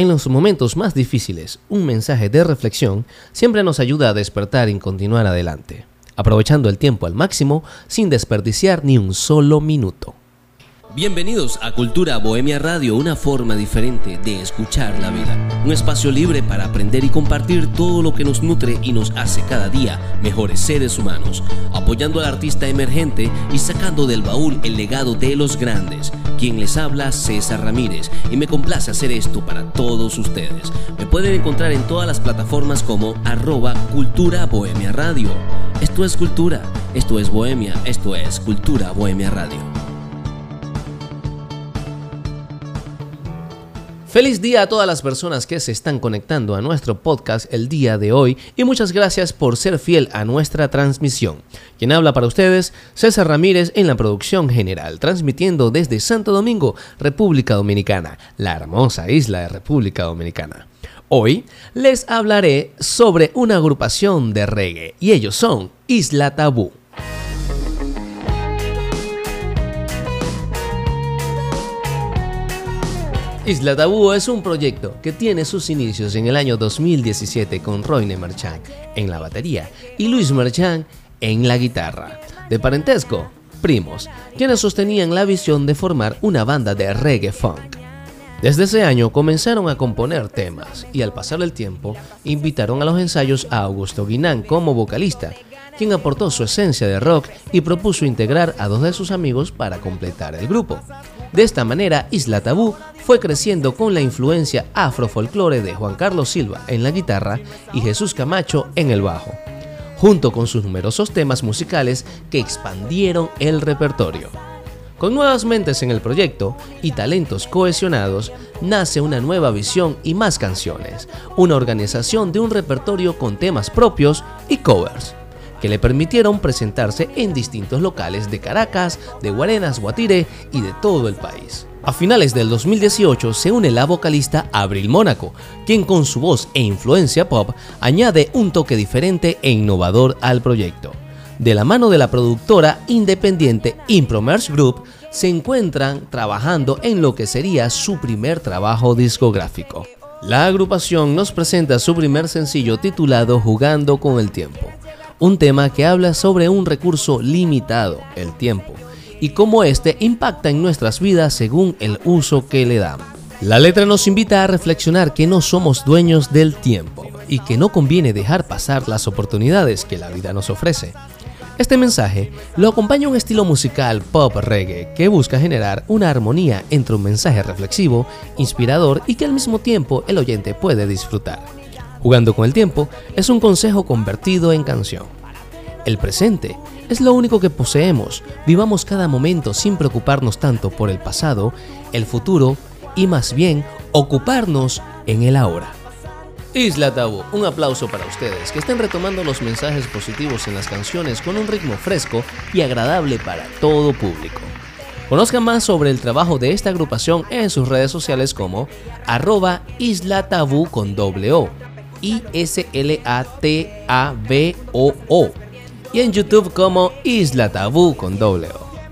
En los momentos más difíciles, un mensaje de reflexión siempre nos ayuda a despertar y continuar adelante, aprovechando el tiempo al máximo sin desperdiciar ni un solo minuto. Bienvenidos a Cultura Bohemia Radio, una forma diferente de escuchar la vida. Un espacio libre para aprender y compartir todo lo que nos nutre y nos hace cada día mejores seres humanos, apoyando al artista emergente y sacando del baúl el legado de los grandes. Quien les habla, César Ramírez, y me complace hacer esto para todos ustedes. Me pueden encontrar en todas las plataformas como arroba Cultura Bohemia Radio. Esto es cultura, esto es bohemia, esto es Cultura Bohemia Radio. Feliz día a todas las personas que se están conectando a nuestro podcast el día de hoy y muchas gracias por ser fiel a nuestra transmisión. Quien habla para ustedes, César Ramírez en la producción general, transmitiendo desde Santo Domingo, República Dominicana, la hermosa isla de República Dominicana. Hoy les hablaré sobre una agrupación de reggae y ellos son Isla Tabú. Isla Tabú es un proyecto que tiene sus inicios en el año 2017 con Royne Marchand en la batería y Luis Marchand en la guitarra. De parentesco, primos, quienes sostenían la visión de formar una banda de reggae funk. Desde ese año comenzaron a componer temas y al pasar el tiempo invitaron a los ensayos a Augusto Guinán como vocalista, quien aportó su esencia de rock y propuso integrar a dos de sus amigos para completar el grupo. De esta manera, Isla Tabú fue creciendo con la influencia afrofolclore de Juan Carlos Silva en la guitarra y Jesús Camacho en el bajo, junto con sus numerosos temas musicales que expandieron el repertorio. Con nuevas mentes en el proyecto y talentos cohesionados, nace una nueva visión y más canciones, una organización de un repertorio con temas propios y covers que le permitieron presentarse en distintos locales de Caracas, de Guarenas, Guatire y de todo el país. A finales del 2018 se une la vocalista Abril Mónaco, quien con su voz e influencia pop añade un toque diferente e innovador al proyecto. De la mano de la productora independiente Impromerge Group, se encuentran trabajando en lo que sería su primer trabajo discográfico. La agrupación nos presenta su primer sencillo titulado Jugando con el Tiempo un tema que habla sobre un recurso limitado, el tiempo, y cómo éste impacta en nuestras vidas según el uso que le damos. La letra nos invita a reflexionar que no somos dueños del tiempo y que no conviene dejar pasar las oportunidades que la vida nos ofrece. Este mensaje lo acompaña un estilo musical pop reggae que busca generar una armonía entre un mensaje reflexivo, inspirador y que al mismo tiempo el oyente puede disfrutar. Jugando con el tiempo es un consejo convertido en canción. El presente es lo único que poseemos. Vivamos cada momento sin preocuparnos tanto por el pasado, el futuro y más bien ocuparnos en el ahora. Isla Tabú, un aplauso para ustedes que estén retomando los mensajes positivos en las canciones con un ritmo fresco y agradable para todo público. Conozcan más sobre el trabajo de esta agrupación en sus redes sociales como arroba Isla con doble O I-S-L-A-T-A-B-O-O. Y en YouTube como Isla Tabú con O.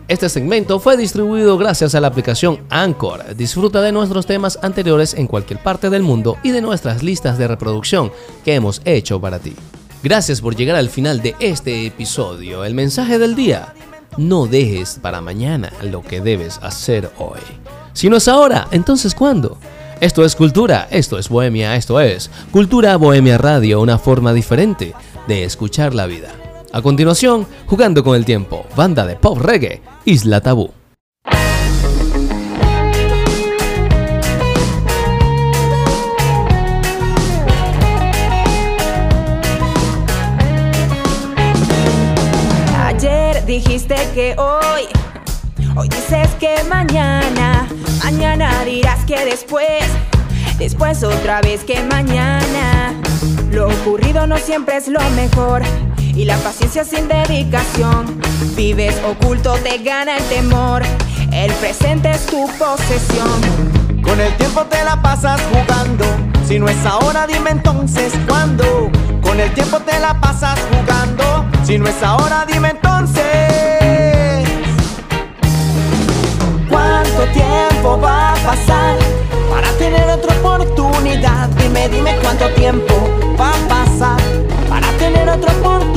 Este segmento fue distribuido gracias a la aplicación Anchor. Disfruta de nuestros temas anteriores en cualquier parte del mundo y de nuestras listas de reproducción que hemos hecho para ti. Gracias por llegar al final de este episodio. El mensaje del día. No dejes para mañana lo que debes hacer hoy. Si no es ahora, entonces ¿cuándo? Esto es cultura, esto es bohemia, esto es Cultura Bohemia Radio, una forma diferente de escuchar la vida. A continuación, jugando con el tiempo, banda de pop reggae, Isla Tabú. Ayer dijiste que hoy, hoy dices que mañana Mañana dirás que después, después otra vez que mañana. Lo ocurrido no siempre es lo mejor y la paciencia sin dedicación. Vives oculto, te gana el temor. El presente es tu posesión. Con el tiempo te la pasas jugando. Si no es ahora, dime entonces cuándo. Con el tiempo te la pasas jugando. Si no es ahora, dime entonces. ¿Cuánto tiempo va a pasar para tener otra oportunidad? tiempo va a pasar para tener otra oportunidad?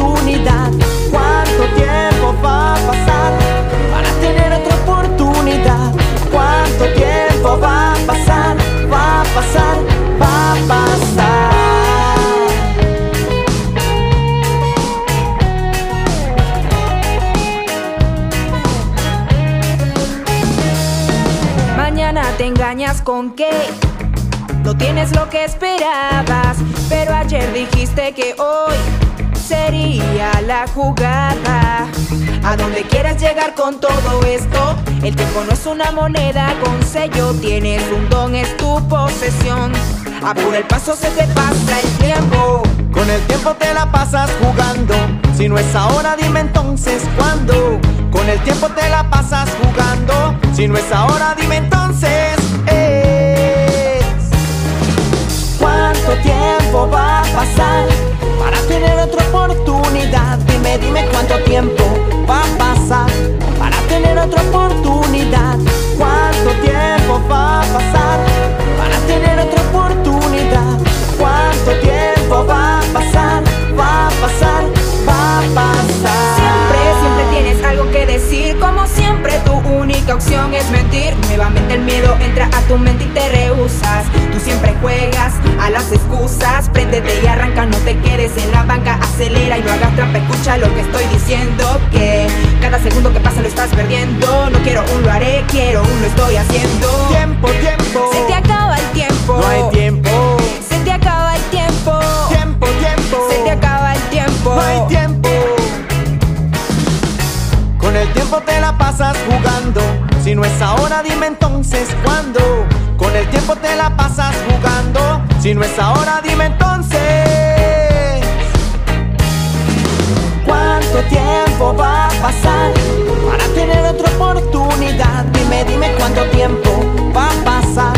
Con que no tienes lo que esperabas, pero ayer dijiste que hoy sería la jugada. A donde quieras llegar con todo esto, el tiempo no es una moneda con sello, tienes un don, es tu posesión. Apura el paso, se te pasa el tiempo. Con el tiempo te la pasas jugando. Si no es ahora, dime entonces cuándo. Con el tiempo te la pasas jugando. Si no es ahora, dime entonces ¿Cuánto tiempo va a pasar para tener otra oportunidad? Dime, dime cuánto tiempo va a pasar para tener otra oportunidad. ¿Cuánto tiempo va a pasar para tener otra oportunidad? ¿Cuánto tiempo va a pasar? Va a pasar, va a pasar. Siempre, siempre tienes algo que decir. Como siempre, tu única opción es mentir. Nuevamente el miedo entra a tu mente y te rehusas. Tú siempre juegas a las excusas. Préndete y arranca, no te quedes en la banca. Acelera y no hagas trampa. Escucha lo que estoy diciendo. Que cada segundo que pasa lo estás perdiendo. No quiero un lo haré, quiero un lo estoy haciendo. Tiempo, tiempo. Se te acaba el tiempo. No hay tiempo. Se te acaba el tiempo. Tiempo, tiempo. Se te acaba el tiempo. No hay tiempo. Con el tiempo te la pasas jugando. Si no es ahora, dime entonces cuándo. El tiempo te la pasas jugando. Si no es ahora, dime entonces. ¿Cuánto tiempo va a pasar para tener otra oportunidad? Dime, dime cuánto tiempo va a pasar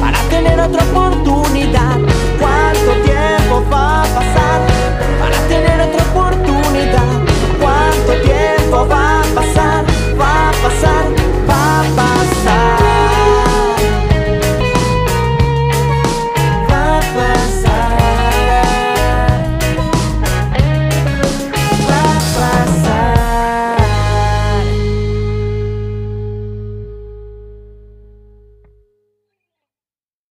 para tener otra oportunidad.